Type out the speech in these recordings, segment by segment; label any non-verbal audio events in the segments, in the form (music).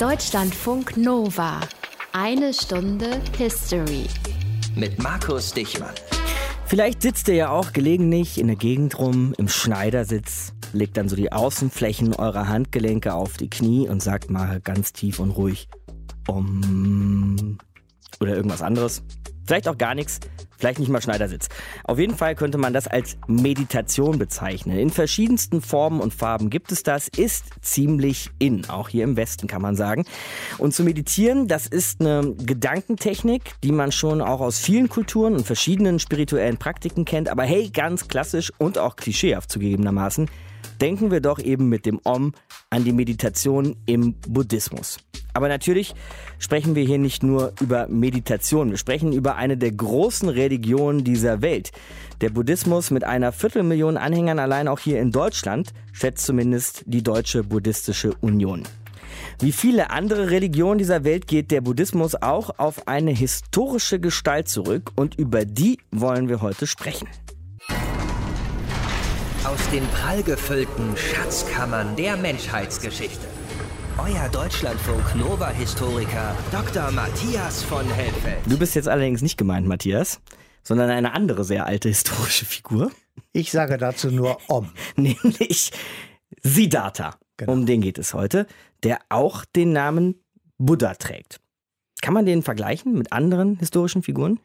Deutschlandfunk Nova. Eine Stunde History. Mit Markus Dichmann. Vielleicht sitzt ihr ja auch gelegentlich in der Gegend rum im Schneidersitz, legt dann so die Außenflächen eurer Handgelenke auf die Knie und sagt mal ganz tief und ruhig Om oder irgendwas anderes. Vielleicht auch gar nichts. Vielleicht nicht mal Schneidersitz. Auf jeden Fall könnte man das als Meditation bezeichnen. In verschiedensten Formen und Farben gibt es das, ist ziemlich in, auch hier im Westen kann man sagen. Und zu meditieren, das ist eine Gedankentechnik, die man schon auch aus vielen Kulturen und verschiedenen spirituellen Praktiken kennt. Aber hey, ganz klassisch und auch klischeehaft zugegebenermaßen, denken wir doch eben mit dem Om an die Meditation im Buddhismus. Aber natürlich sprechen wir hier nicht nur über Meditation, wir sprechen über eine der großen Religionen dieser Welt. Der Buddhismus mit einer Viertelmillion Anhängern allein auch hier in Deutschland, schätzt zumindest die Deutsche Buddhistische Union. Wie viele andere Religionen dieser Welt geht der Buddhismus auch auf eine historische Gestalt zurück und über die wollen wir heute sprechen. Aus den prallgefüllten Schatzkammern der Menschheitsgeschichte. Euer Deutschlandfunk Nova-Historiker Dr. Matthias von Helfeld. Du bist jetzt allerdings nicht gemeint, Matthias, sondern eine andere sehr alte historische Figur. Ich sage dazu nur Om. (laughs) Nämlich Siddhartha. Genau. Um den geht es heute, der auch den Namen Buddha trägt. Kann man den vergleichen mit anderen historischen Figuren?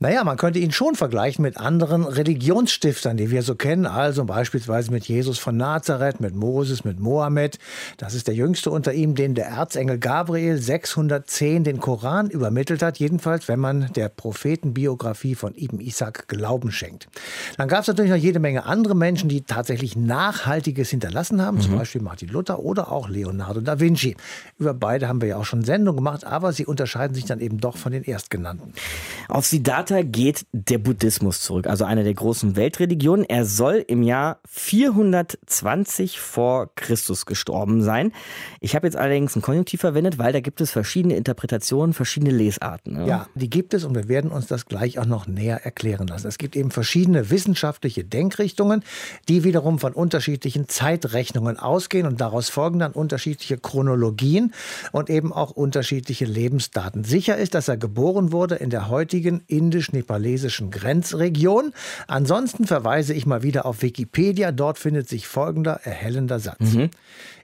Naja, man könnte ihn schon vergleichen mit anderen Religionsstiftern, die wir so kennen. Also beispielsweise mit Jesus von Nazareth, mit Moses, mit Mohammed. Das ist der jüngste unter ihm, den der Erzengel Gabriel 610 den Koran übermittelt hat. Jedenfalls, wenn man der Prophetenbiografie von Ibn Isaac Glauben schenkt. Dann gab es natürlich noch jede Menge andere Menschen, die tatsächlich Nachhaltiges hinterlassen haben. Mhm. Zum Beispiel Martin Luther oder auch Leonardo da Vinci. Über beide haben wir ja auch schon Sendungen gemacht, aber sie unterscheiden sich dann eben doch von den erstgenannten. Auf Siddhartha geht der Buddhismus zurück, also eine der großen Weltreligionen. Er soll im Jahr 420 vor Christus gestorben sein. Ich habe jetzt allerdings ein Konjunktiv verwendet, weil da gibt es verschiedene Interpretationen, verschiedene Lesarten. Ja. ja, die gibt es und wir werden uns das gleich auch noch näher erklären lassen. Es gibt eben verschiedene wissenschaftliche Denkrichtungen, die wiederum von unterschiedlichen Zeitrechnungen ausgehen und daraus folgen dann unterschiedliche Chronologien und eben auch unterschiedliche Lebens Geburtsdaten. Sicher ist, dass er geboren wurde in der heutigen indisch-nepalesischen Grenzregion. Ansonsten verweise ich mal wieder auf Wikipedia. Dort findet sich folgender erhellender Satz. Mhm.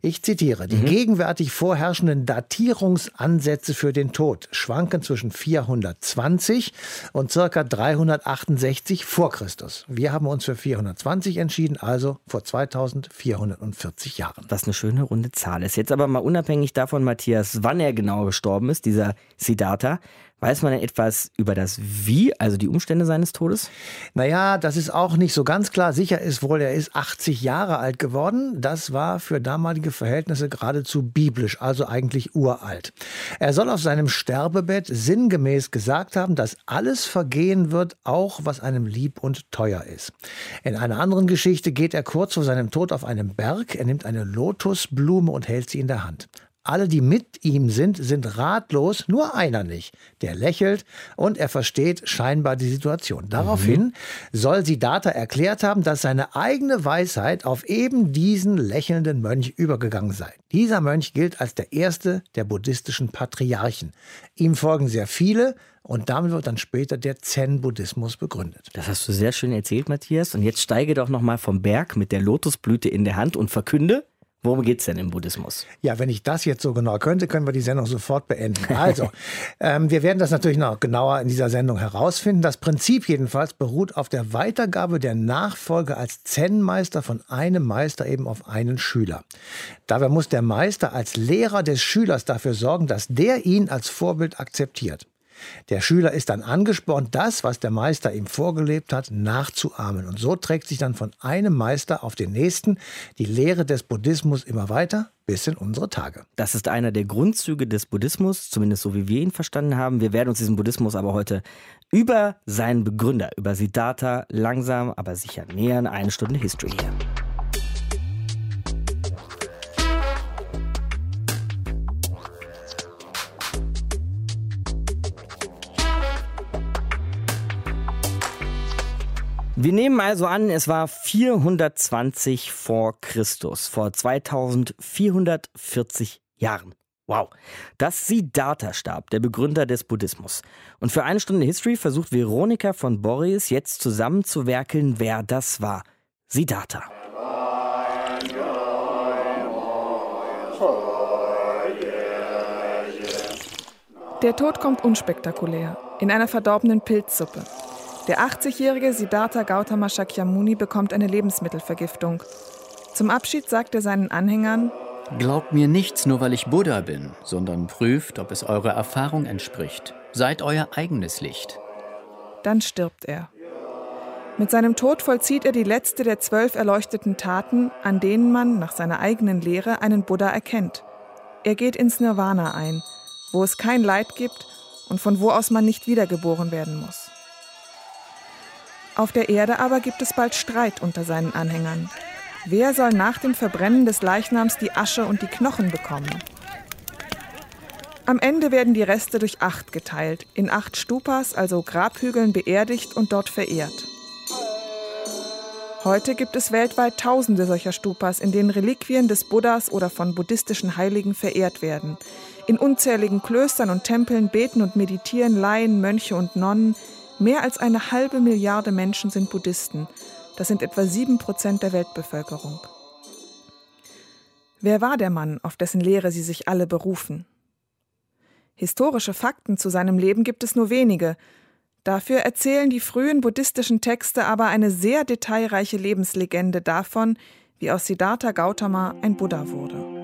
Ich zitiere, die mhm. gegenwärtig vorherrschenden Datierungsansätze für den Tod schwanken zwischen 420 und ca. 368 vor Christus. Wir haben uns für 420 entschieden, also vor 2440 Jahren. Was eine schöne runde Zahl ist. Jetzt aber mal unabhängig davon, Matthias, wann er genau gestorben ist, dieser Siddhartha. Weiß man denn etwas über das Wie, also die Umstände seines Todes? Naja, das ist auch nicht so ganz klar. Sicher ist wohl, er ist 80 Jahre alt geworden. Das war für damalige Verhältnisse geradezu biblisch, also eigentlich uralt. Er soll auf seinem Sterbebett sinngemäß gesagt haben, dass alles vergehen wird, auch was einem lieb und teuer ist. In einer anderen Geschichte geht er kurz vor seinem Tod auf einen Berg, er nimmt eine Lotusblume und hält sie in der Hand. Alle, die mit ihm sind, sind ratlos, nur einer nicht. Der lächelt und er versteht scheinbar die Situation. Daraufhin mhm. soll Siddhartha erklärt haben, dass seine eigene Weisheit auf eben diesen lächelnden Mönch übergegangen sei. Dieser Mönch gilt als der erste der buddhistischen Patriarchen. Ihm folgen sehr viele, und damit wird dann später der Zen-Buddhismus begründet. Das hast du sehr schön erzählt, Matthias. Und jetzt steige doch noch mal vom Berg mit der Lotusblüte in der Hand und verkünde, Worum geht es denn im Buddhismus? Ja, wenn ich das jetzt so genau könnte, können wir die Sendung sofort beenden. Also, (laughs) ähm, wir werden das natürlich noch genauer in dieser Sendung herausfinden. Das Prinzip jedenfalls beruht auf der Weitergabe der Nachfolge als Zen-Meister von einem Meister eben auf einen Schüler. Dabei muss der Meister als Lehrer des Schülers dafür sorgen, dass der ihn als Vorbild akzeptiert. Der Schüler ist dann angespornt, das, was der Meister ihm vorgelebt hat, nachzuahmen. Und so trägt sich dann von einem Meister auf den nächsten die Lehre des Buddhismus immer weiter bis in unsere Tage. Das ist einer der Grundzüge des Buddhismus, zumindest so wie wir ihn verstanden haben. Wir werden uns diesem Buddhismus aber heute über seinen Begründer, über Siddhartha, langsam, aber sicher nähern. Eine Stunde History hier. Wir nehmen also an, es war 420 vor Christus, vor 2440 Jahren. Wow, das Siddhartha-Stab, der Begründer des Buddhismus. Und für eine Stunde History versucht Veronika von Boris jetzt zusammenzuwerkeln, wer das war. Siddhartha. Der Tod kommt unspektakulär, in einer verdorbenen Pilzsuppe. Der 80-jährige Siddhartha Gautama Shakyamuni bekommt eine Lebensmittelvergiftung. Zum Abschied sagt er seinen Anhängern, Glaubt mir nichts nur, weil ich Buddha bin, sondern prüft, ob es eurer Erfahrung entspricht. Seid euer eigenes Licht. Dann stirbt er. Mit seinem Tod vollzieht er die letzte der zwölf erleuchteten Taten, an denen man nach seiner eigenen Lehre einen Buddha erkennt. Er geht ins Nirvana ein, wo es kein Leid gibt und von wo aus man nicht wiedergeboren werden muss. Auf der Erde aber gibt es bald Streit unter seinen Anhängern. Wer soll nach dem Verbrennen des Leichnams die Asche und die Knochen bekommen? Am Ende werden die Reste durch acht geteilt, in acht Stupas, also Grabhügeln, beerdigt und dort verehrt. Heute gibt es weltweit tausende solcher Stupas, in denen Reliquien des Buddhas oder von buddhistischen Heiligen verehrt werden. In unzähligen Klöstern und Tempeln beten und meditieren Laien, Mönche und Nonnen. Mehr als eine halbe Milliarde Menschen sind Buddhisten. Das sind etwa sieben Prozent der Weltbevölkerung. Wer war der Mann, auf dessen Lehre sie sich alle berufen? Historische Fakten zu seinem Leben gibt es nur wenige. Dafür erzählen die frühen buddhistischen Texte aber eine sehr detailreiche Lebenslegende davon, wie aus Siddhartha Gautama ein Buddha wurde.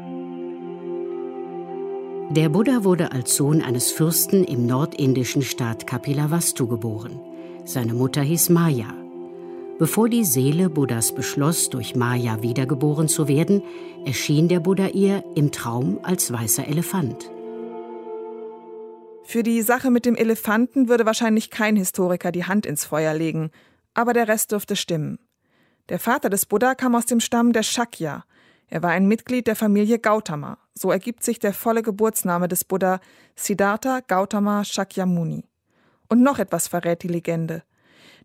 Der Buddha wurde als Sohn eines Fürsten im nordindischen Staat Kapilavastu geboren. Seine Mutter hieß Maya. Bevor die Seele Buddhas beschloss, durch Maya wiedergeboren zu werden, erschien der Buddha ihr im Traum als weißer Elefant. Für die Sache mit dem Elefanten würde wahrscheinlich kein Historiker die Hand ins Feuer legen, aber der Rest dürfte stimmen. Der Vater des Buddha kam aus dem Stamm der Shakya. Er war ein Mitglied der Familie Gautama. So ergibt sich der volle Geburtsname des Buddha Siddhartha Gautama Shakyamuni. Und noch etwas verrät die Legende.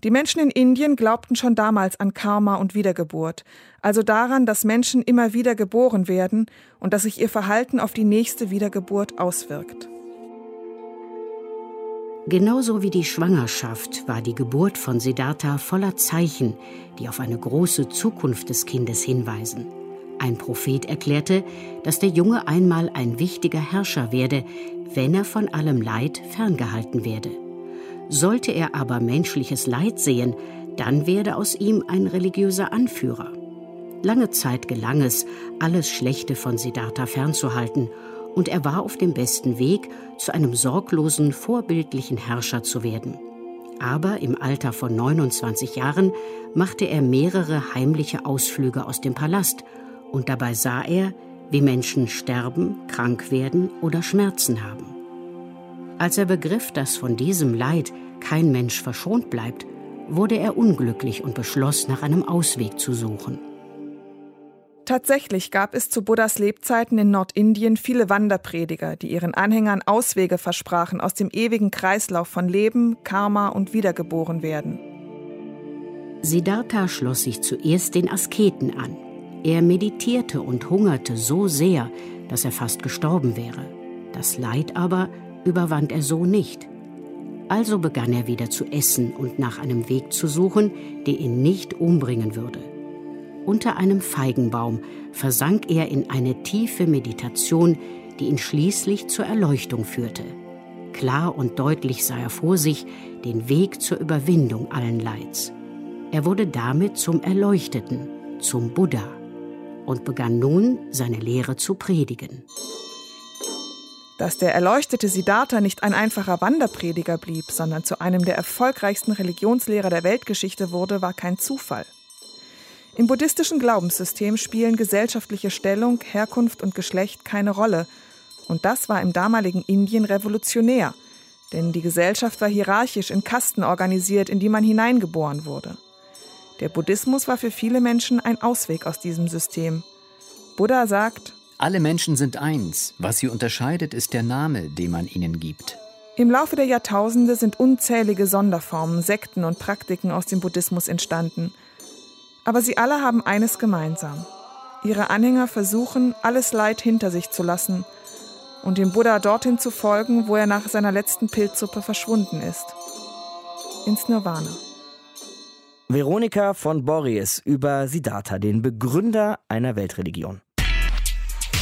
Die Menschen in Indien glaubten schon damals an Karma und Wiedergeburt, also daran, dass Menschen immer wieder geboren werden und dass sich ihr Verhalten auf die nächste Wiedergeburt auswirkt. Genauso wie die Schwangerschaft war die Geburt von Siddhartha voller Zeichen, die auf eine große Zukunft des Kindes hinweisen. Ein Prophet erklärte, dass der Junge einmal ein wichtiger Herrscher werde, wenn er von allem Leid ferngehalten werde. Sollte er aber menschliches Leid sehen, dann werde aus ihm ein religiöser Anführer. Lange Zeit gelang es, alles Schlechte von Siddhartha fernzuhalten, und er war auf dem besten Weg, zu einem sorglosen, vorbildlichen Herrscher zu werden. Aber im Alter von 29 Jahren machte er mehrere heimliche Ausflüge aus dem Palast, und dabei sah er, wie Menschen sterben, krank werden oder Schmerzen haben. Als er begriff, dass von diesem Leid kein Mensch verschont bleibt, wurde er unglücklich und beschloss, nach einem Ausweg zu suchen. Tatsächlich gab es zu Buddhas Lebzeiten in Nordindien viele Wanderprediger, die ihren Anhängern Auswege versprachen aus dem ewigen Kreislauf von Leben, Karma und Wiedergeborenwerden. Siddhartha schloss sich zuerst den Asketen an. Er meditierte und hungerte so sehr, dass er fast gestorben wäre. Das Leid aber überwand er so nicht. Also begann er wieder zu essen und nach einem Weg zu suchen, der ihn nicht umbringen würde. Unter einem Feigenbaum versank er in eine tiefe Meditation, die ihn schließlich zur Erleuchtung führte. Klar und deutlich sah er vor sich den Weg zur Überwindung allen Leids. Er wurde damit zum Erleuchteten, zum Buddha und begann nun seine Lehre zu predigen. Dass der erleuchtete Siddhartha nicht ein einfacher Wanderprediger blieb, sondern zu einem der erfolgreichsten Religionslehrer der Weltgeschichte wurde, war kein Zufall. Im buddhistischen Glaubenssystem spielen gesellschaftliche Stellung, Herkunft und Geschlecht keine Rolle. Und das war im damaligen Indien revolutionär, denn die Gesellschaft war hierarchisch in Kasten organisiert, in die man hineingeboren wurde. Der Buddhismus war für viele Menschen ein Ausweg aus diesem System. Buddha sagt, alle Menschen sind eins. Was sie unterscheidet, ist der Name, den man ihnen gibt. Im Laufe der Jahrtausende sind unzählige Sonderformen, Sekten und Praktiken aus dem Buddhismus entstanden. Aber sie alle haben eines gemeinsam. Ihre Anhänger versuchen, alles Leid hinter sich zu lassen und dem Buddha dorthin zu folgen, wo er nach seiner letzten Pilzsuppe verschwunden ist. Ins Nirvana. Veronika von Borries über Siddhartha, den Begründer einer Weltreligion.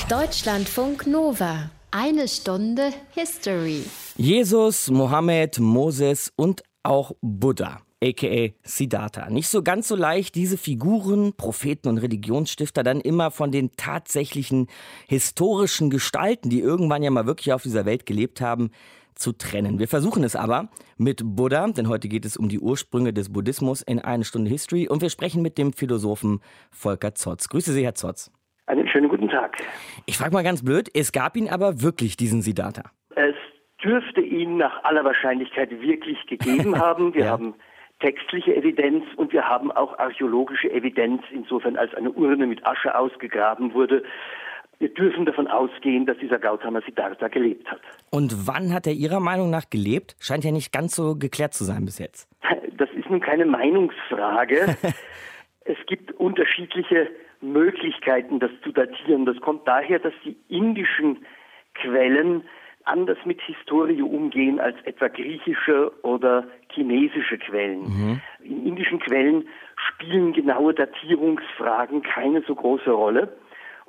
Deutschlandfunk Nova. Eine Stunde History. Jesus, Mohammed, Moses und auch Buddha aka Siddhartha. Nicht so ganz so leicht, diese Figuren, Propheten und Religionsstifter dann immer von den tatsächlichen historischen Gestalten, die irgendwann ja mal wirklich auf dieser Welt gelebt haben, zu trennen. Wir versuchen es aber mit Buddha, denn heute geht es um die Ursprünge des Buddhismus in eine Stunde History und wir sprechen mit dem Philosophen Volker Zotz. Grüße Sie, Herr Zotz. Einen schönen guten Tag. Ich frage mal ganz blöd, es gab ihn aber wirklich, diesen Siddhartha? Es dürfte ihn nach aller Wahrscheinlichkeit wirklich gegeben (laughs) haben. Wir ja. haben textliche Evidenz und wir haben auch archäologische Evidenz, insofern als eine Urne mit Asche ausgegraben wurde. Wir dürfen davon ausgehen, dass dieser Gautama Siddhartha gelebt hat. Und wann hat er Ihrer Meinung nach gelebt? Scheint ja nicht ganz so geklärt zu sein bis jetzt. (laughs) Das ist nun keine Meinungsfrage. (laughs) es gibt unterschiedliche Möglichkeiten, das zu datieren. Das kommt daher, dass die indischen Quellen anders mit Historie umgehen als etwa griechische oder chinesische Quellen. Mhm. In indischen Quellen spielen genaue Datierungsfragen keine so große Rolle.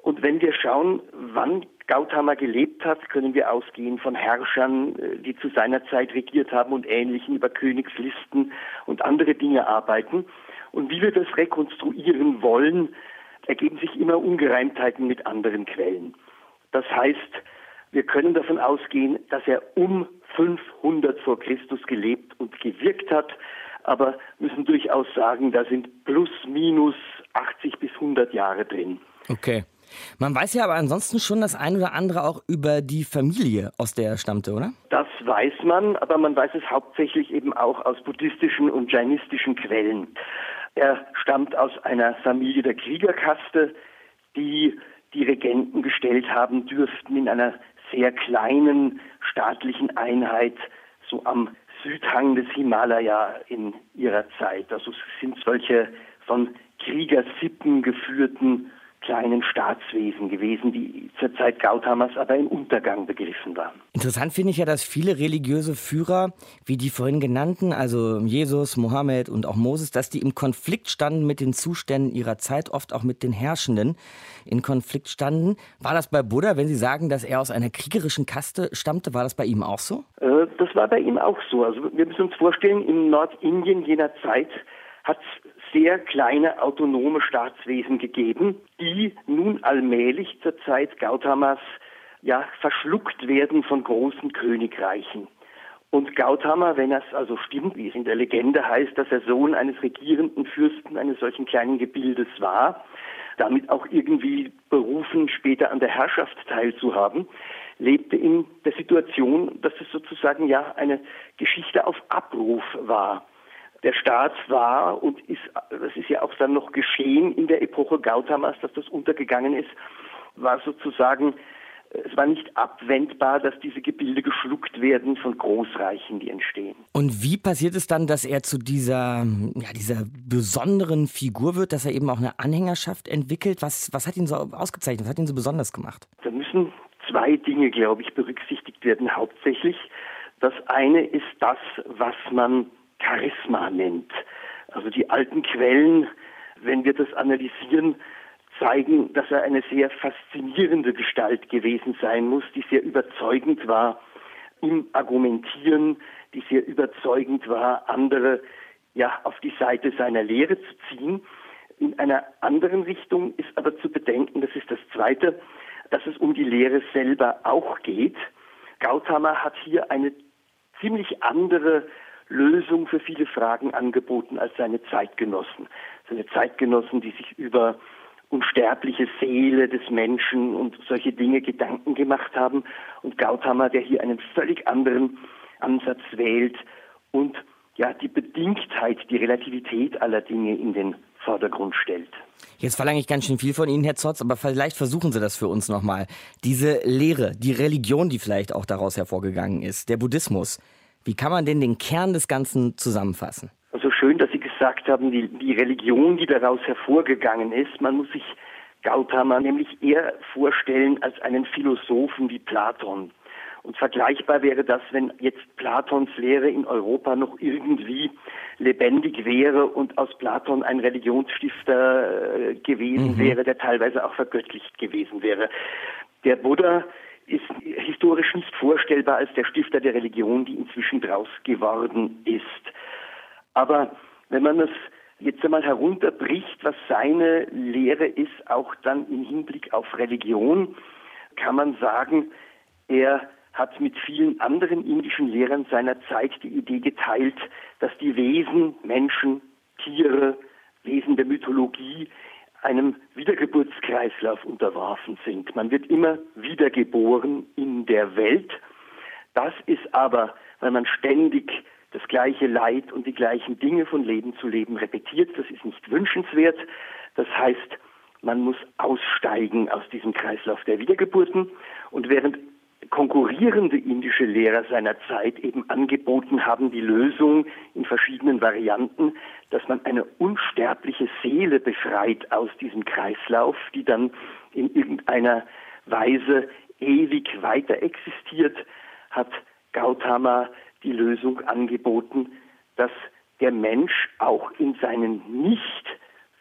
Und wenn wir schauen, wann Gautama gelebt hat, können wir ausgehen von Herrschern, äh, die zu seiner Zeit regiert haben und Ähnlichen über Königslisten und andere Dinge arbeiten. Und wie wir das rekonstruieren wollen, ergeben sich immer Ungereimtheiten mit anderen Quellen. Das heißt, wir können davon ausgehen, dass er um 500 vor Christus gelebt und gewirkt hat, aber müssen durchaus sagen, da sind plus minus 80 bis 100 Jahre drin. Okay. Man weiß ja aber ansonsten schon das ein oder andere auch über die Familie, aus der er stammte, oder? Das weiß man, aber man weiß es hauptsächlich eben auch aus buddhistischen und jainistischen Quellen. Er stammt aus einer Familie der Kriegerkaste, die die Regenten gestellt haben dürften in einer sehr kleinen staatlichen Einheit so am Südhang des Himalaya in ihrer Zeit. Also es sind solche von Kriegersippen geführten kleinen Staatswesen gewesen, die zur Zeit Gautamas aber im Untergang begriffen waren. Interessant finde ich ja, dass viele religiöse Führer, wie die vorhin genannten, also Jesus, Mohammed und auch Moses, dass die im Konflikt standen mit den Zuständen ihrer Zeit, oft auch mit den Herrschenden in Konflikt standen. War das bei Buddha, wenn Sie sagen, dass er aus einer kriegerischen Kaste stammte, war das bei ihm auch so? Äh, das war bei ihm auch so. Also wir müssen uns vorstellen, in Nordindien jener Zeit hat es sehr kleine autonome Staatswesen gegeben, die nun allmählich zur Zeit Gautamas ja verschluckt werden von großen Königreichen. Und Gautama, wenn das also stimmt, wie es in der Legende heißt, dass er Sohn eines regierenden Fürsten eines solchen kleinen Gebildes war, damit auch irgendwie berufen, später an der Herrschaft teilzuhaben, lebte in der Situation, dass es sozusagen ja eine Geschichte auf Abruf war der Staat war und ist, das ist ja auch dann noch geschehen in der Epoche Gautamas, dass das untergegangen ist, war sozusagen, es war nicht abwendbar, dass diese Gebilde geschluckt werden von Großreichen, die entstehen. Und wie passiert es dann, dass er zu dieser, ja, dieser besonderen Figur wird, dass er eben auch eine Anhängerschaft entwickelt? Was, was hat ihn so ausgezeichnet? Was hat ihn so besonders gemacht? Da müssen zwei Dinge, glaube ich, berücksichtigt werden hauptsächlich. Das eine ist das, was man Charisma nennt. Also die alten Quellen, wenn wir das analysieren, zeigen, dass er eine sehr faszinierende Gestalt gewesen sein muss, die sehr überzeugend war im Argumentieren, die sehr überzeugend war, andere ja auf die Seite seiner Lehre zu ziehen. In einer anderen Richtung ist aber zu bedenken, das ist das Zweite, dass es um die Lehre selber auch geht. Gautama hat hier eine ziemlich andere Lösung für viele Fragen angeboten als seine Zeitgenossen. Seine Zeitgenossen, die sich über unsterbliche Seele des Menschen und solche Dinge Gedanken gemacht haben. Und Gautama, der hier einen völlig anderen Ansatz wählt und ja, die Bedingtheit, die Relativität aller Dinge in den Vordergrund stellt. Jetzt verlange ich ganz schön viel von Ihnen, Herr Zotz, aber vielleicht versuchen Sie das für uns nochmal. Diese Lehre, die Religion, die vielleicht auch daraus hervorgegangen ist, der Buddhismus, wie kann man denn den Kern des Ganzen zusammenfassen? Also schön, dass Sie gesagt haben, die, die Religion, die daraus hervorgegangen ist, man muss sich Gautama nämlich eher vorstellen als einen Philosophen wie Platon. Und vergleichbar wäre das, wenn jetzt Platons Lehre in Europa noch irgendwie lebendig wäre und aus Platon ein Religionsstifter äh, gewesen mhm. wäre, der teilweise auch vergöttlicht gewesen wäre. Der Buddha ist historisch nicht vorstellbar als der Stifter der Religion, die inzwischen draus geworden ist. Aber wenn man es jetzt einmal herunterbricht, was seine Lehre ist, auch dann im Hinblick auf Religion, kann man sagen, er hat mit vielen anderen indischen Lehrern seiner Zeit die Idee geteilt, dass die Wesen, Menschen, Tiere, Wesen der Mythologie einem Wiedergeburtskreislauf unterworfen sind. Man wird immer wiedergeboren in der Welt. Das ist aber, weil man ständig das gleiche Leid und die gleichen Dinge von Leben zu Leben repetiert. Das ist nicht wünschenswert. Das heißt, man muss aussteigen aus diesem Kreislauf der Wiedergeburten. Und während konkurrierende indische Lehrer seiner Zeit eben angeboten haben, die Lösung in verschiedenen Varianten, dass man eine unsterbliche Seele befreit aus diesem Kreislauf, die dann in irgendeiner Weise ewig weiter existiert, hat Gautama die Lösung angeboten, dass der Mensch auch in seinen nicht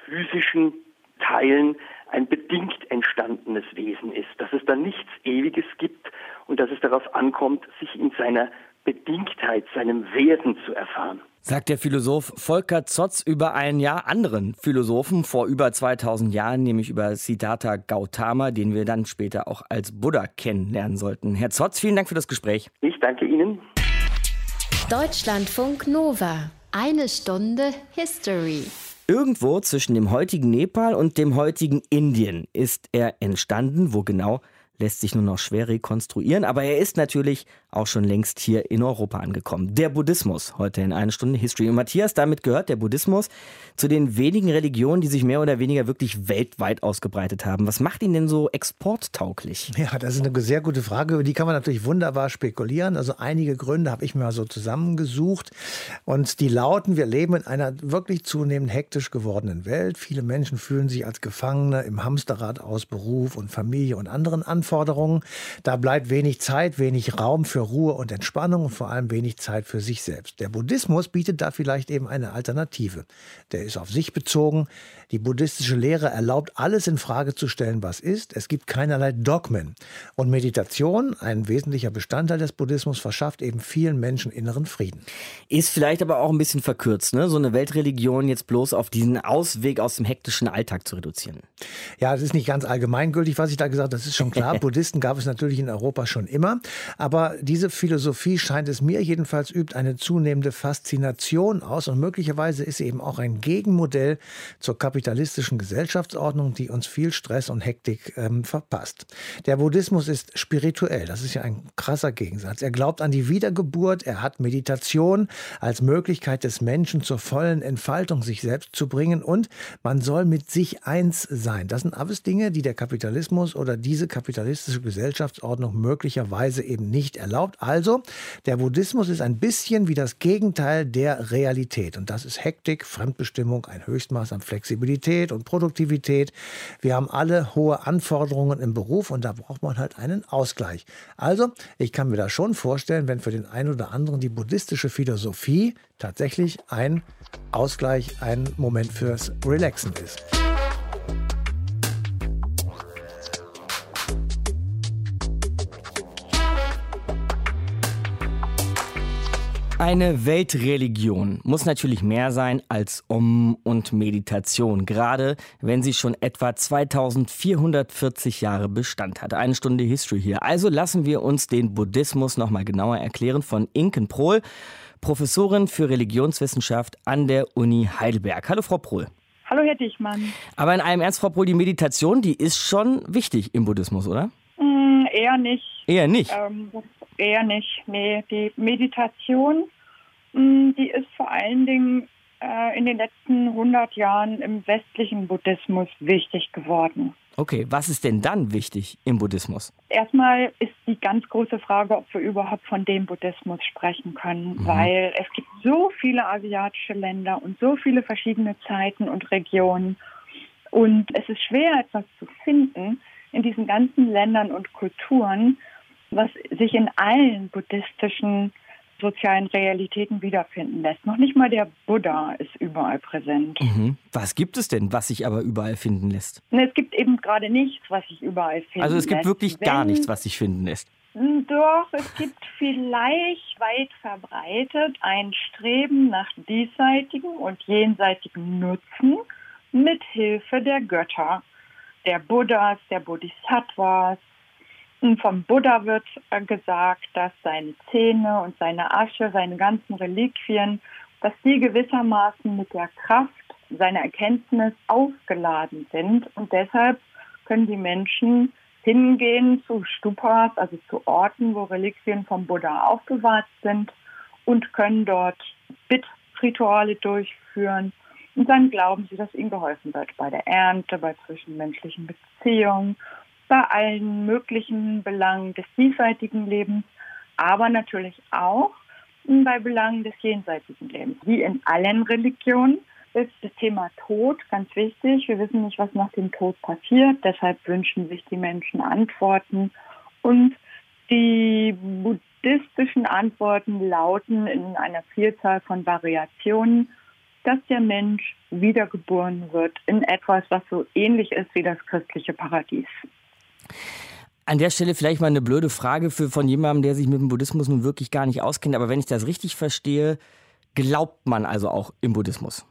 physischen Teilen ein bedingt entstandenes Wesen ist, dass es da nichts Ewiges gibt und dass es darauf ankommt, sich in seiner Bedingtheit, seinem Werden zu erfahren. Sagt der Philosoph Volker Zotz über einen Jahr anderen Philosophen vor über 2000 Jahren, nämlich über Siddhartha Gautama, den wir dann später auch als Buddha kennenlernen sollten. Herr Zotz, vielen Dank für das Gespräch. Ich danke Ihnen. Deutschlandfunk Nova. Eine Stunde History. Irgendwo zwischen dem heutigen Nepal und dem heutigen Indien ist er entstanden. Wo genau, lässt sich nur noch schwer rekonstruieren, aber er ist natürlich auch schon längst hier in Europa angekommen. Der Buddhismus, heute in einer Stunde History. Und Matthias, damit gehört der Buddhismus zu den wenigen Religionen, die sich mehr oder weniger wirklich weltweit ausgebreitet haben. Was macht ihn denn so exporttauglich? Ja, das ist eine sehr gute Frage, über die kann man natürlich wunderbar spekulieren. Also einige Gründe habe ich mir mal so zusammengesucht und die lauten, wir leben in einer wirklich zunehmend hektisch gewordenen Welt. Viele Menschen fühlen sich als Gefangene im Hamsterrad aus Beruf und Familie und anderen Anforderungen. Da bleibt wenig Zeit, wenig Raum für Ruhe und Entspannung und vor allem wenig Zeit für sich selbst. Der Buddhismus bietet da vielleicht eben eine Alternative. Der ist auf sich bezogen. Die buddhistische Lehre erlaubt, alles in Frage zu stellen, was ist. Es gibt keinerlei Dogmen. Und Meditation, ein wesentlicher Bestandteil des Buddhismus, verschafft eben vielen Menschen inneren Frieden. Ist vielleicht aber auch ein bisschen verkürzt, ne? so eine Weltreligion jetzt bloß auf diesen Ausweg aus dem hektischen Alltag zu reduzieren. Ja, das ist nicht ganz allgemeingültig, was ich da gesagt habe. Das ist schon klar. (laughs) Buddhisten gab es natürlich in Europa schon immer. Aber diese Philosophie scheint es mir jedenfalls übt eine zunehmende Faszination aus und möglicherweise ist sie eben auch ein Gegenmodell zur kapitalistischen Gesellschaftsordnung, die uns viel Stress und Hektik ähm, verpasst. Der Buddhismus ist spirituell, das ist ja ein krasser Gegensatz. Er glaubt an die Wiedergeburt, er hat Meditation als Möglichkeit des Menschen zur vollen Entfaltung sich selbst zu bringen und man soll mit sich eins sein. Das sind alles Dinge, die der Kapitalismus oder diese kapitalistische Gesellschaftsordnung möglicherweise eben nicht erlaubt erlaubt. Also, der Buddhismus ist ein bisschen wie das Gegenteil der Realität. Und das ist Hektik, Fremdbestimmung, ein Höchstmaß an Flexibilität und Produktivität. Wir haben alle hohe Anforderungen im Beruf und da braucht man halt einen Ausgleich. Also, ich kann mir da schon vorstellen, wenn für den einen oder anderen die buddhistische Philosophie tatsächlich ein Ausgleich, ein Moment fürs Relaxen ist. Eine Weltreligion muss natürlich mehr sein als Om und Meditation, gerade wenn sie schon etwa 2440 Jahre Bestand hat. Eine Stunde History hier. Also lassen wir uns den Buddhismus nochmal genauer erklären von Inken Prohl, Professorin für Religionswissenschaft an der Uni Heidelberg. Hallo Frau Prohl. Hallo Herr Dichmann. Aber in einem Ernst, Frau Prohl, die Meditation, die ist schon wichtig im Buddhismus, oder? Mm, eher nicht. Eher nicht? Ähm, Eher nicht. Nee, die Meditation, mm, die ist vor allen Dingen äh, in den letzten 100 Jahren im westlichen Buddhismus wichtig geworden. Okay, was ist denn dann wichtig im Buddhismus? Erstmal ist die ganz große Frage, ob wir überhaupt von dem Buddhismus sprechen können, mhm. weil es gibt so viele asiatische Länder und so viele verschiedene Zeiten und Regionen. Und es ist schwer, etwas zu finden in diesen ganzen Ländern und Kulturen, was sich in allen buddhistischen sozialen Realitäten wiederfinden lässt. Noch nicht mal der Buddha ist überall präsent. Mhm. Was gibt es denn, was sich aber überall finden lässt? Es gibt eben gerade nichts, was sich überall finden lässt. Also es gibt lässt. wirklich Wenn, gar nichts, was sich finden lässt. Doch, es gibt (laughs) vielleicht weit verbreitet ein Streben nach diesseitigem und jenseitigem Nutzen mit Hilfe der Götter, der Buddhas, der Bodhisattvas, vom Buddha wird äh, gesagt, dass seine Zähne und seine Asche, seine ganzen Reliquien, dass die gewissermaßen mit der Kraft seiner Erkenntnis aufgeladen sind. Und deshalb können die Menschen hingehen zu Stupas, also zu Orten, wo Reliquien vom Buddha aufbewahrt sind und können dort Bittrituale durchführen. Und dann glauben sie, dass ihnen geholfen wird bei der Ernte, bei zwischenmenschlichen Beziehungen bei allen möglichen Belangen des diesseitigen Lebens, aber natürlich auch bei Belangen des jenseitigen Lebens. Wie in allen Religionen ist das Thema Tod ganz wichtig. Wir wissen nicht, was nach dem Tod passiert. Deshalb wünschen sich die Menschen Antworten. Und die buddhistischen Antworten lauten in einer Vielzahl von Variationen, dass der Mensch wiedergeboren wird in etwas, was so ähnlich ist wie das christliche Paradies. An der Stelle vielleicht mal eine blöde Frage für von jemandem, der sich mit dem Buddhismus nun wirklich gar nicht auskennt. Aber wenn ich das richtig verstehe, glaubt man also auch im Buddhismus?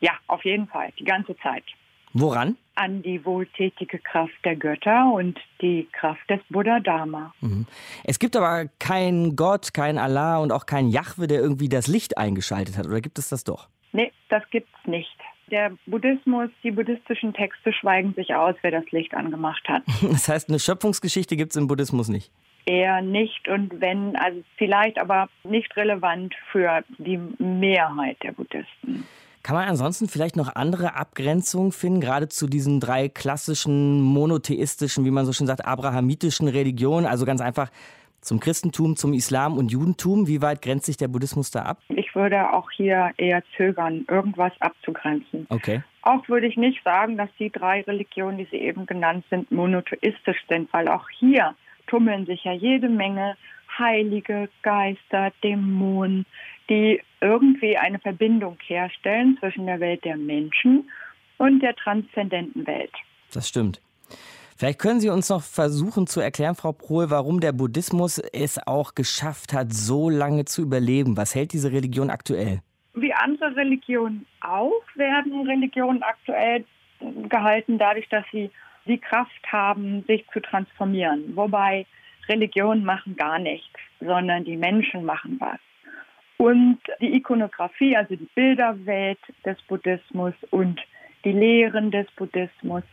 Ja, auf jeden Fall, die ganze Zeit. Woran? An die wohltätige Kraft der Götter und die Kraft des Buddha Dharma. Mhm. Es gibt aber keinen Gott, keinen Allah und auch keinen Jahwe, der irgendwie das Licht eingeschaltet hat. Oder gibt es das doch? Nee, das gibt's nicht. Der Buddhismus, die buddhistischen Texte schweigen sich aus, wer das Licht angemacht hat. (laughs) Das heißt, eine Schöpfungsgeschichte gibt es im Buddhismus nicht? Eher nicht und wenn, also vielleicht aber nicht relevant für die Mehrheit der Buddhisten. Kann man ansonsten vielleicht noch andere Abgrenzungen finden, gerade zu diesen drei klassischen monotheistischen, wie man so schön sagt, abrahamitischen Religionen? Also ganz einfach zum Christentum, zum Islam und Judentum. Wie weit grenzt sich der Buddhismus da ab? Ich würde auch hier eher zögern, irgendwas abzugrenzen. Okay. Auch würde ich nicht sagen, dass die drei Religionen, die Sie eben genannt sind, monotheistisch sind, weil auch hier tummeln sich ja jede Menge Heilige, Geister, Dämonen, die irgendwie eine Verbindung herstellen zwischen der Welt der Menschen und der transzendenten Welt. Das stimmt. Vielleicht können Sie uns noch versuchen zu erklären, Frau Prohl, warum der Buddhismus es auch geschafft hat, so lange zu überleben. Was hält diese Religion aktuell? Wie andere Religionen auch werden Religionen aktuell gehalten, dadurch, dass sie die Kraft haben, sich zu transformieren. Wobei Religionen machen gar nichts, sondern die Menschen machen was. Und die Ikonografie, also die Bilderwelt des Buddhismus und die Lehren des Buddhismus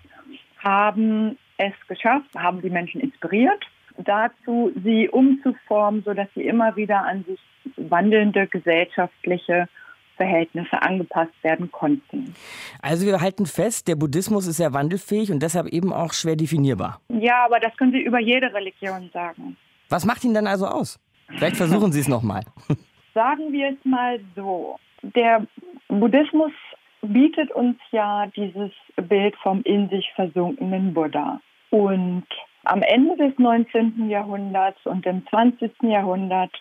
haben es geschafft, haben die Menschen inspiriert dazu, sie umzuformen, sodass sie immer wieder an sich wandelnde gesellschaftliche Verhältnisse angepasst werden konnten. Also wir halten fest, der Buddhismus ist sehr wandelfähig und deshalb eben auch schwer definierbar. Ja, aber das können Sie über jede Religion sagen. Was macht ihn dann also aus? Vielleicht versuchen Sie es nochmal. (laughs) Sagen wir es mal so. Der Buddhismus bietet uns ja dieses Bild vom in sich versunkenen Buddha. Und am Ende des 19. Jahrhunderts und im 20. Jahrhundert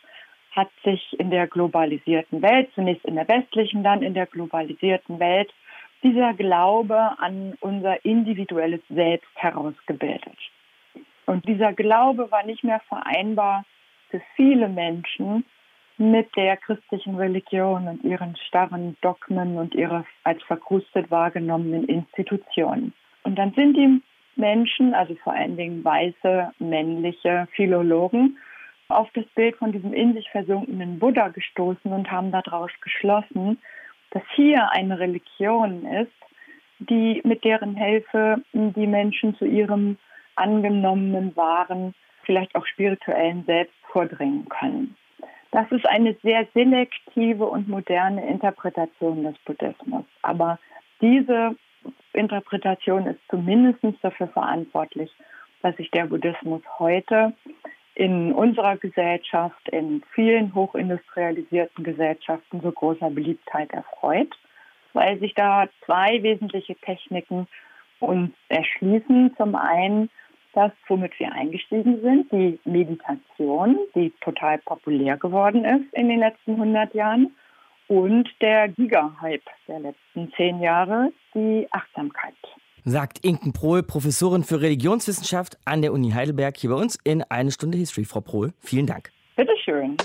hat sich in der globalisierten Welt, zunächst in der westlichen, dann in der globalisierten Welt, dieser Glaube an unser individuelles Selbst herausgebildet. Und dieser Glaube war nicht mehr vereinbar für viele Menschen mit der christlichen Religion und ihren starren Dogmen und ihrer als verkrustet wahrgenommenen Institutionen. Und dann sind die Menschen, also vor allen Dingen weiße, männliche Philologen, auf das Bild von diesem in sich versunkenen Buddha gestoßen und haben daraus geschlossen, dass hier eine Religion ist, die mit deren Hilfe die Menschen zu ihrem angenommenen, wahren, vielleicht auch spirituellen Selbst vordringen können. Das ist eine sehr selektive und moderne Interpretation des Buddhismus. Aber diese Interpretation ist zumindest dafür verantwortlich, dass sich der Buddhismus heute in unserer Gesellschaft, in vielen hochindustrialisierten Gesellschaften so großer Beliebtheit erfreut. weil sich da zwei wesentliche Techniken uns erschließen. Zum einen das, womit wir eingestiegen sind, die Meditation, die total populär geworden ist in den letzten 100 Jahren und der Giga-Hype der letzten zehn Jahre, die Achtsamkeit. Sagt Inken Prohl, Professorin für Religionswissenschaft an der Uni Heidelberg, hier bei uns in eine Stunde History. Frau Prohl, vielen Dank. Bitteschön.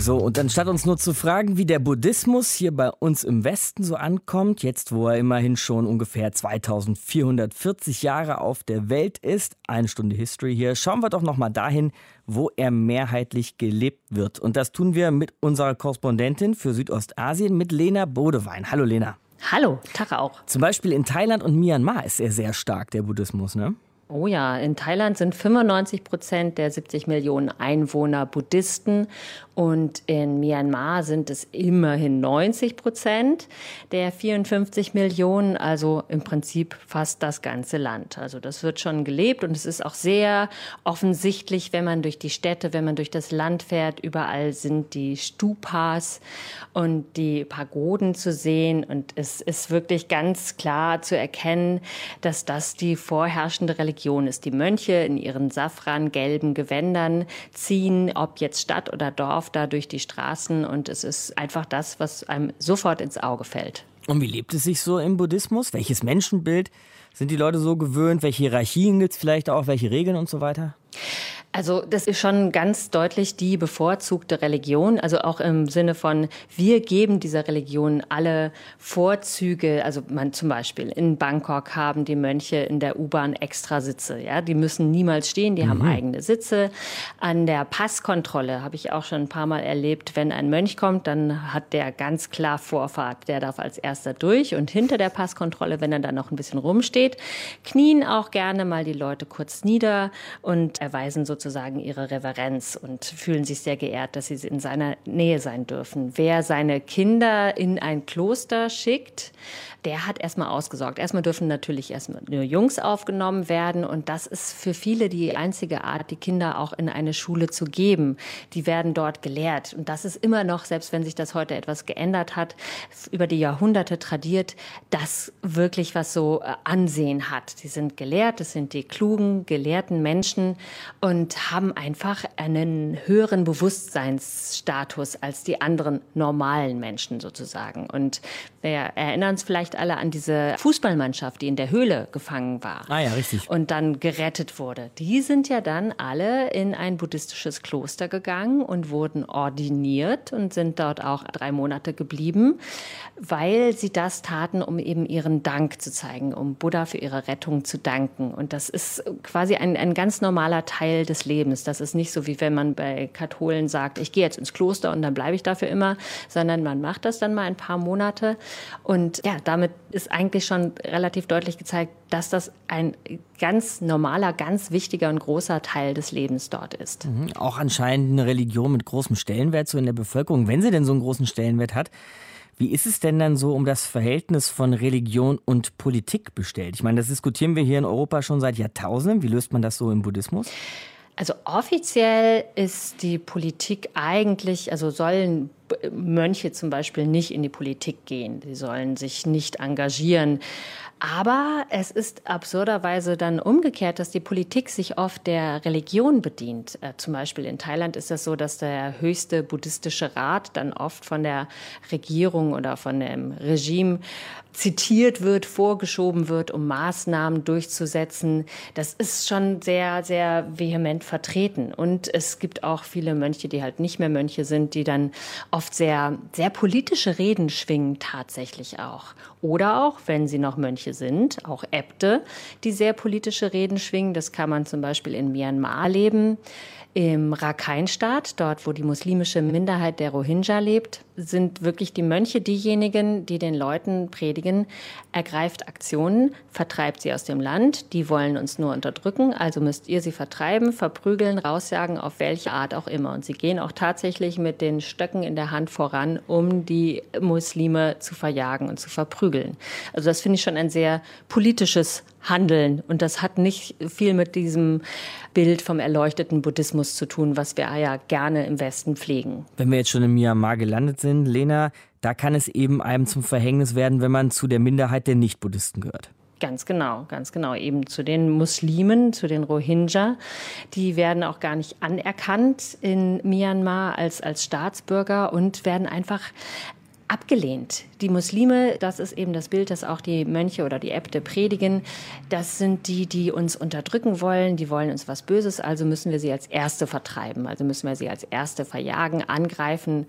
So, und anstatt uns nur zu fragen, wie der Buddhismus hier bei uns im Westen so ankommt, jetzt wo er immerhin schon ungefähr 2440 Jahre auf der Welt ist, eine Stunde History hier, schauen wir doch nochmal dahin, wo er mehrheitlich gelebt wird. Und das tun wir mit unserer Korrespondentin für Südostasien, mit Lena Bodewein. Hallo Lena. Hallo, Tag auch. Zum Beispiel in Thailand und Myanmar ist er sehr stark, der Buddhismus, ne? Oh ja, in Thailand sind 95 Prozent der 70 Millionen Einwohner Buddhisten und in Myanmar sind es immerhin 90 Prozent der 54 Millionen, also im Prinzip fast das ganze Land. Also das wird schon gelebt und es ist auch sehr offensichtlich, wenn man durch die Städte, wenn man durch das Land fährt, überall sind die Stupas und die Pagoden zu sehen und es ist wirklich ganz klar zu erkennen, dass das die vorherrschende Religion ist. Die Mönche in ihren safrangelben Gewändern ziehen, ob jetzt Stadt oder Dorf, da durch die Straßen und es ist einfach das, was einem sofort ins Auge fällt. Und wie lebt es sich so im Buddhismus? Welches Menschenbild sind die Leute so gewöhnt? Welche Hierarchien gibt es vielleicht auch? Welche Regeln und so weiter? Also das ist schon ganz deutlich die bevorzugte Religion, also auch im Sinne von, wir geben dieser Religion alle Vorzüge. Also man zum Beispiel in Bangkok haben die Mönche in der U-Bahn extra Sitze. Ja, die müssen niemals stehen, die mhm. haben eigene Sitze. An der Passkontrolle habe ich auch schon ein paar Mal erlebt, wenn ein Mönch kommt, dann hat der ganz klar Vorfahrt. Der darf als erster durch und hinter der Passkontrolle, wenn er dann noch ein bisschen rumsteht, knien auch gerne mal die Leute kurz nieder und erweisen sozusagen sozusagen ihre Reverenz und fühlen sich sehr geehrt, dass sie in seiner Nähe sein dürfen. Wer seine Kinder in ein Kloster schickt, der hat erstmal ausgesorgt. Erstmal dürfen natürlich erstmal nur Jungs aufgenommen werden und das ist für viele die einzige Art, die Kinder auch in eine Schule zu geben. Die werden dort gelehrt und das ist immer noch, selbst wenn sich das heute etwas geändert hat, über die Jahrhunderte tradiert, das wirklich was so äh, Ansehen hat. Die sind gelehrt, das sind die klugen, gelehrten Menschen und haben einfach einen höheren Bewusstseinsstatus als die anderen normalen Menschen sozusagen. Und wir erinnern uns vielleicht alle an diese Fußballmannschaft, die in der Höhle gefangen war. Ah ja, richtig. Und dann gerettet wurde. Die sind ja dann alle in ein buddhistisches Kloster gegangen und wurden ordiniert und sind dort auch drei Monate geblieben, weil sie das taten, um eben ihren Dank zu zeigen, um Buddha für ihre Rettung zu danken. Und das ist quasi ein, ein ganz normaler Teil des Lebens. Das ist nicht so, wie wenn man bei Katholen sagt, ich gehe jetzt ins Kloster und dann bleibe ich dafür immer, sondern man macht das dann mal ein paar Monate. Und ja, damit ist eigentlich schon relativ deutlich gezeigt, dass das ein ganz normaler, ganz wichtiger und großer Teil des Lebens dort ist. Mhm, auch anscheinend eine Religion mit großem Stellenwert so in der Bevölkerung, wenn sie denn so einen großen Stellenwert hat. Wie ist es denn dann so um das Verhältnis von Religion und Politik bestellt? Ich meine, das diskutieren wir hier in Europa schon seit Jahrtausenden. Wie löst man das so im Buddhismus? Also offiziell ist die Politik eigentlich, also sollen Mönche zum Beispiel nicht in die Politik gehen. Sie sollen sich nicht engagieren. Aber es ist absurderweise dann umgekehrt, dass die Politik sich oft der Religion bedient. Äh, zum Beispiel in Thailand ist das so, dass der höchste buddhistische Rat dann oft von der Regierung oder von dem Regime zitiert wird, vorgeschoben wird, um Maßnahmen durchzusetzen. Das ist schon sehr, sehr vehement vertreten. Und es gibt auch viele Mönche, die halt nicht mehr Mönche sind, die dann sehr, sehr politische Reden schwingen, tatsächlich auch. Oder auch, wenn sie noch Mönche sind, auch Äbte, die sehr politische Reden schwingen. Das kann man zum Beispiel in Myanmar erleben. Im Rakhine-Staat, dort wo die muslimische Minderheit der Rohingya lebt, sind wirklich die Mönche diejenigen, die den Leuten predigen, ergreift Aktionen, vertreibt sie aus dem Land, die wollen uns nur unterdrücken, also müsst ihr sie vertreiben, verprügeln, rausjagen, auf welche Art auch immer. Und sie gehen auch tatsächlich mit den Stöcken in der Hand voran, um die Muslime zu verjagen und zu verprügeln. Also das finde ich schon ein sehr politisches Handeln. Und das hat nicht viel mit diesem Bild vom erleuchteten Buddhismus zu tun, was wir ja gerne im Westen pflegen. Wenn wir jetzt schon in Myanmar gelandet sind, Lena, da kann es eben einem zum Verhängnis werden, wenn man zu der Minderheit der Nicht-Buddhisten gehört. Ganz genau, ganz genau. Eben zu den Muslimen, zu den Rohingya. Die werden auch gar nicht anerkannt in Myanmar als, als Staatsbürger und werden einfach abgelehnt. Die Muslime, das ist eben das Bild, das auch die Mönche oder die Äbte predigen, das sind die, die uns unterdrücken wollen, die wollen uns was Böses, also müssen wir sie als Erste vertreiben, also müssen wir sie als Erste verjagen, angreifen.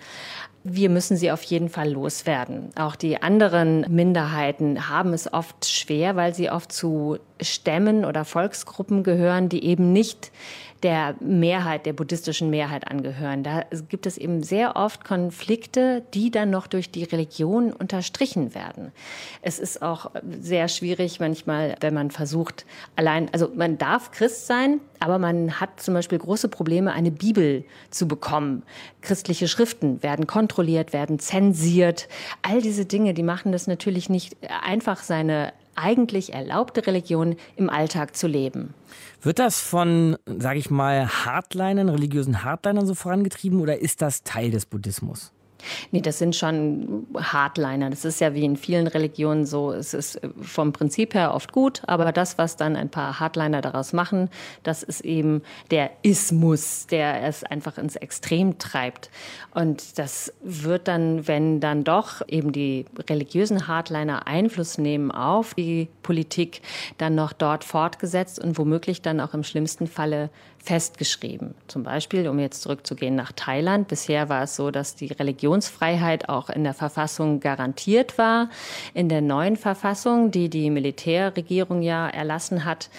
Wir müssen sie auf jeden Fall loswerden. Auch die anderen Minderheiten haben es oft schwer, weil sie oft zu Stämmen oder Volksgruppen gehören, die eben nicht der Mehrheit, der buddhistischen Mehrheit angehören. Da gibt es eben sehr oft Konflikte, die dann noch durch die Religion unterstrichen werden. Es ist auch sehr schwierig manchmal, wenn man versucht, allein, also man darf Christ sein, aber man hat zum Beispiel große Probleme, eine Bibel zu bekommen. Christliche Schriften werden kontrolliert, werden zensiert. All diese Dinge, die machen das natürlich nicht einfach, seine eigentlich erlaubte Religion im Alltag zu leben. Wird das von, sage ich mal, Hardlinern, religiösen Hardlinern so vorangetrieben oder ist das Teil des Buddhismus? Nee, das sind schon Hardliner. Das ist ja wie in vielen Religionen so. Es ist vom Prinzip her oft gut, aber das, was dann ein paar Hardliner daraus machen, das ist eben der Ismus, der es einfach ins Extrem treibt. Und das wird dann, wenn dann doch eben die religiösen Hardliner Einfluss nehmen auf die Politik, dann noch dort fortgesetzt und womöglich dann auch im schlimmsten Falle festgeschrieben. Zum Beispiel, um jetzt zurückzugehen nach Thailand. Bisher war es so, dass die Religionsfreiheit auch in der Verfassung garantiert war. In der neuen Verfassung, die die Militärregierung ja erlassen hat,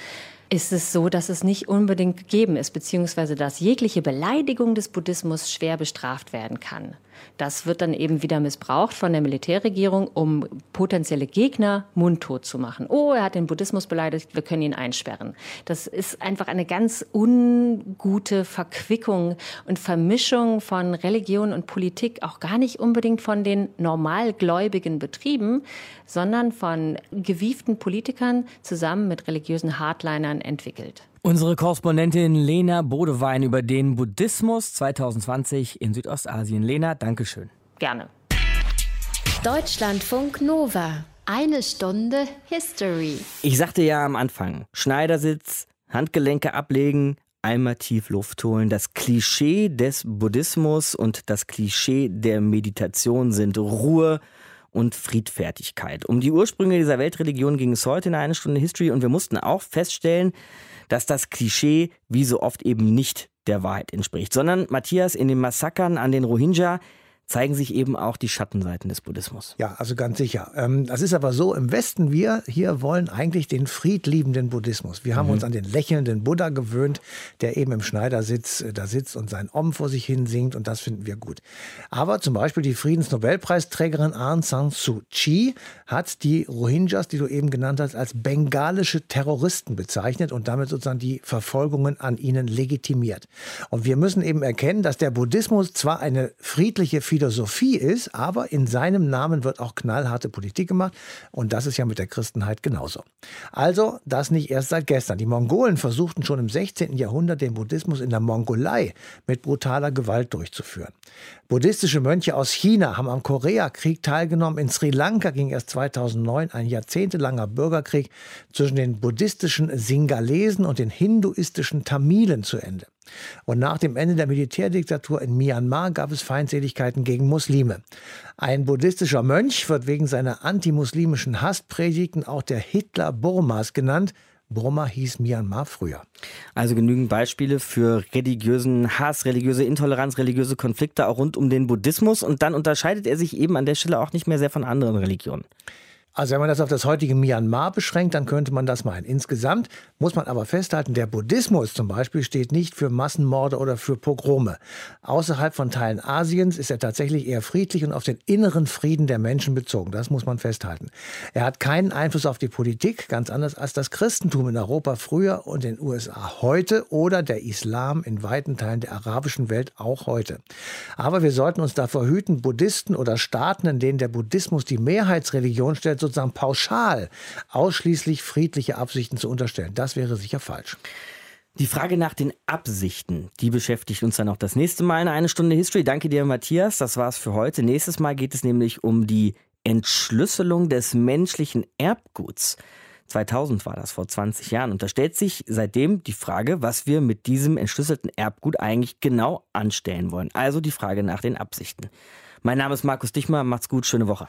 ist es so, dass es nicht unbedingt gegeben ist, beziehungsweise dass jegliche Beleidigung des Buddhismus schwer bestraft werden kann. Das wird dann eben wieder missbraucht von der Militärregierung, um potenzielle Gegner mundtot zu machen. Oh, er hat den Buddhismus beleidigt, wir können ihn einsperren. Das ist einfach eine ganz ungute Verquickung und Vermischung von Religion und Politik, auch gar nicht unbedingt von den normalgläubigen Betrieben, sondern von gewieften Politikern zusammen mit religiösen Hardlinern entwickelt. Unsere Korrespondentin Lena Bodewein über den Buddhismus 2020 in Südostasien. Lena, Dankeschön. Gerne. Deutschlandfunk Nova. Eine Stunde History. Ich sagte ja am Anfang, Schneidersitz, Handgelenke ablegen, einmal tief Luft holen. Das Klischee des Buddhismus und das Klischee der Meditation sind Ruhe und Friedfertigkeit. Um die Ursprünge dieser Weltreligion ging es heute in einer Stunde History und wir mussten auch feststellen, dass das Klischee wie so oft eben nicht der Wahrheit entspricht, sondern Matthias in den Massakern an den Rohingya zeigen sich eben auch die Schattenseiten des Buddhismus. Ja, also ganz sicher. Ähm, das ist aber so, im Westen, wir hier wollen eigentlich den friedliebenden Buddhismus. Wir haben mhm. uns an den lächelnden Buddha gewöhnt, der eben im Schneidersitz äh, da sitzt und sein Om vor sich hin singt und das finden wir gut. Aber zum Beispiel die Friedensnobelpreisträgerin Aung San Suu Kyi hat die Rohingyas, die du eben genannt hast, als bengalische Terroristen bezeichnet und damit sozusagen die Verfolgungen an ihnen legitimiert. Und wir müssen eben erkennen, dass der Buddhismus zwar eine friedliche Philosophie ist, aber in seinem Namen wird auch knallharte Politik gemacht und das ist ja mit der Christenheit genauso. Also das nicht erst seit gestern. Die Mongolen versuchten schon im 16. Jahrhundert den Buddhismus in der Mongolei mit brutaler Gewalt durchzuführen. Buddhistische Mönche aus China haben am Koreakrieg teilgenommen. In Sri Lanka ging erst 2009 ein jahrzehntelanger Bürgerkrieg zwischen den buddhistischen Singalesen und den hinduistischen Tamilen zu Ende. Und nach dem Ende der Militärdiktatur in Myanmar gab es Feindseligkeiten gegen Muslime. Ein buddhistischer Mönch wird wegen seiner antimuslimischen Hasspredigten auch der Hitler Burmas genannt. Burma hieß Myanmar früher. Also genügend Beispiele für religiösen Hass, religiöse Intoleranz, religiöse Konflikte auch rund um den Buddhismus. Und dann unterscheidet er sich eben an der Stelle auch nicht mehr sehr von anderen Religionen. Also wenn man das auf das heutige Myanmar beschränkt, dann könnte man das meinen. Insgesamt muss man aber festhalten, der Buddhismus zum Beispiel steht nicht für Massenmorde oder für Pogrome. Außerhalb von Teilen Asiens ist er tatsächlich eher friedlich und auf den inneren Frieden der Menschen bezogen. Das muss man festhalten. Er hat keinen Einfluss auf die Politik, ganz anders als das Christentum in Europa früher und in den USA heute oder der Islam in weiten Teilen der arabischen Welt auch heute. Aber wir sollten uns davor hüten, Buddhisten oder Staaten, in denen der Buddhismus die Mehrheitsreligion stellt, sozusagen pauschal ausschließlich friedliche Absichten zu unterstellen. Das wäre sicher falsch. Die Frage nach den Absichten, die beschäftigt uns dann auch das nächste Mal in eine Stunde History. Danke dir, Matthias. Das war's für heute. Nächstes Mal geht es nämlich um die Entschlüsselung des menschlichen Erbguts. 2000 war das, vor 20 Jahren. Und da stellt sich seitdem die Frage, was wir mit diesem entschlüsselten Erbgut eigentlich genau anstellen wollen. Also die Frage nach den Absichten. Mein Name ist Markus Dichmer. Macht's gut. Schöne Woche.